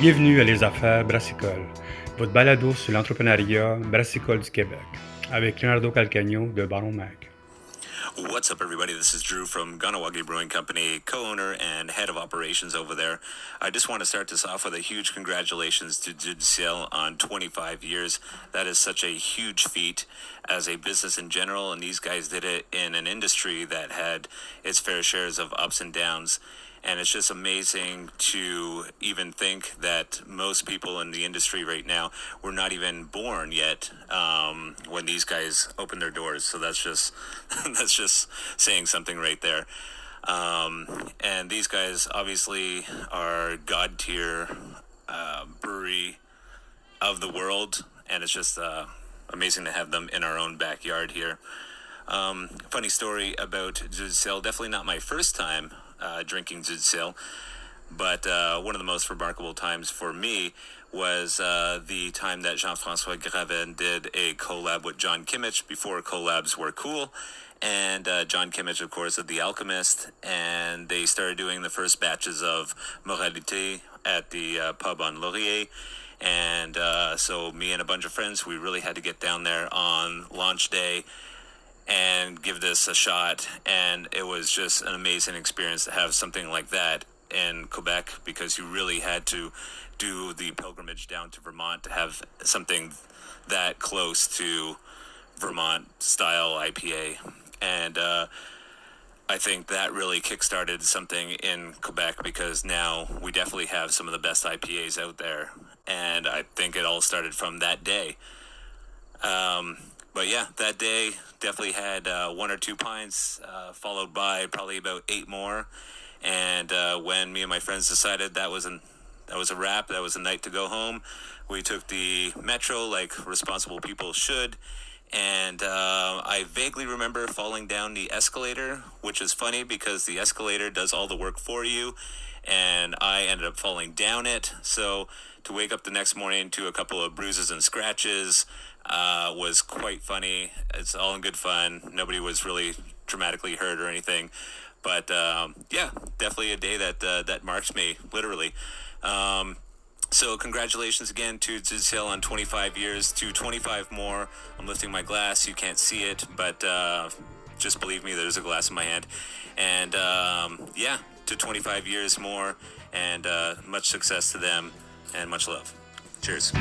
Bienvenue à Les Affaires votre balado sur l'entrepreneuriat brassicole du Québec, avec Leonardo Calcagno de Baron. What's up, everybody? This is Drew from Kahnawake Brewing Company, co owner and head of operations over there. I just want to start this off with a huge congratulations to Dude on 25 years. That is such a huge feat as a business in general, and these guys did it in an industry that had its fair shares of ups and downs and it's just amazing to even think that most people in the industry right now were not even born yet um, when these guys opened their doors. So that's just that's just saying something right there. Um, and these guys obviously are god tier uh, brewery of the world, and it's just uh, amazing to have them in our own backyard here. Um, funny story about Dieu du Ciel, definitely not my first time uh, drinking Dieu du Ciel. But uh, one of the most remarkable times for me was uh, the time that Jean Francois Gravel did a collab with John Kimmich before collabs were cool. And uh, John Kimmich, of course, of The Alchemist. And they started doing the first batches of Moralité at the uh, pub on Laurier. And uh, so, me and a bunch of friends, we really had to get down there on launch day and give this a shot. And it was just an amazing experience to have something like that in Quebec because you really had to do the pilgrimage down to Vermont to have something that close to Vermont style IPA. And uh, I think that really kickstarted something in Quebec because now we definitely have some of the best IPAs out there. And I think it all started from that day. Um, but yeah, that day definitely had uh, one or two pints, uh, followed by probably about eight more. And uh, when me and my friends decided that was an that was a wrap, that was a night to go home, we took the metro like responsible people should. And uh, I vaguely remember falling down the escalator, which is funny because the escalator does all the work for you, and I ended up falling down it. So to wake up the next morning to a couple of bruises and scratches uh, was quite funny. It's all in good fun. Nobody was really dramatically hurt or anything, but um, yeah, definitely a day that uh, that marks me literally. Um, so congratulations again to Dieu du Ciel on 25 years. To 25 more. I'm lifting my glass. You can't see it, but uh, just believe me, there's a glass in my hand. And um, yeah, to 25 years more, and uh, much success to them, and much love. Cheers.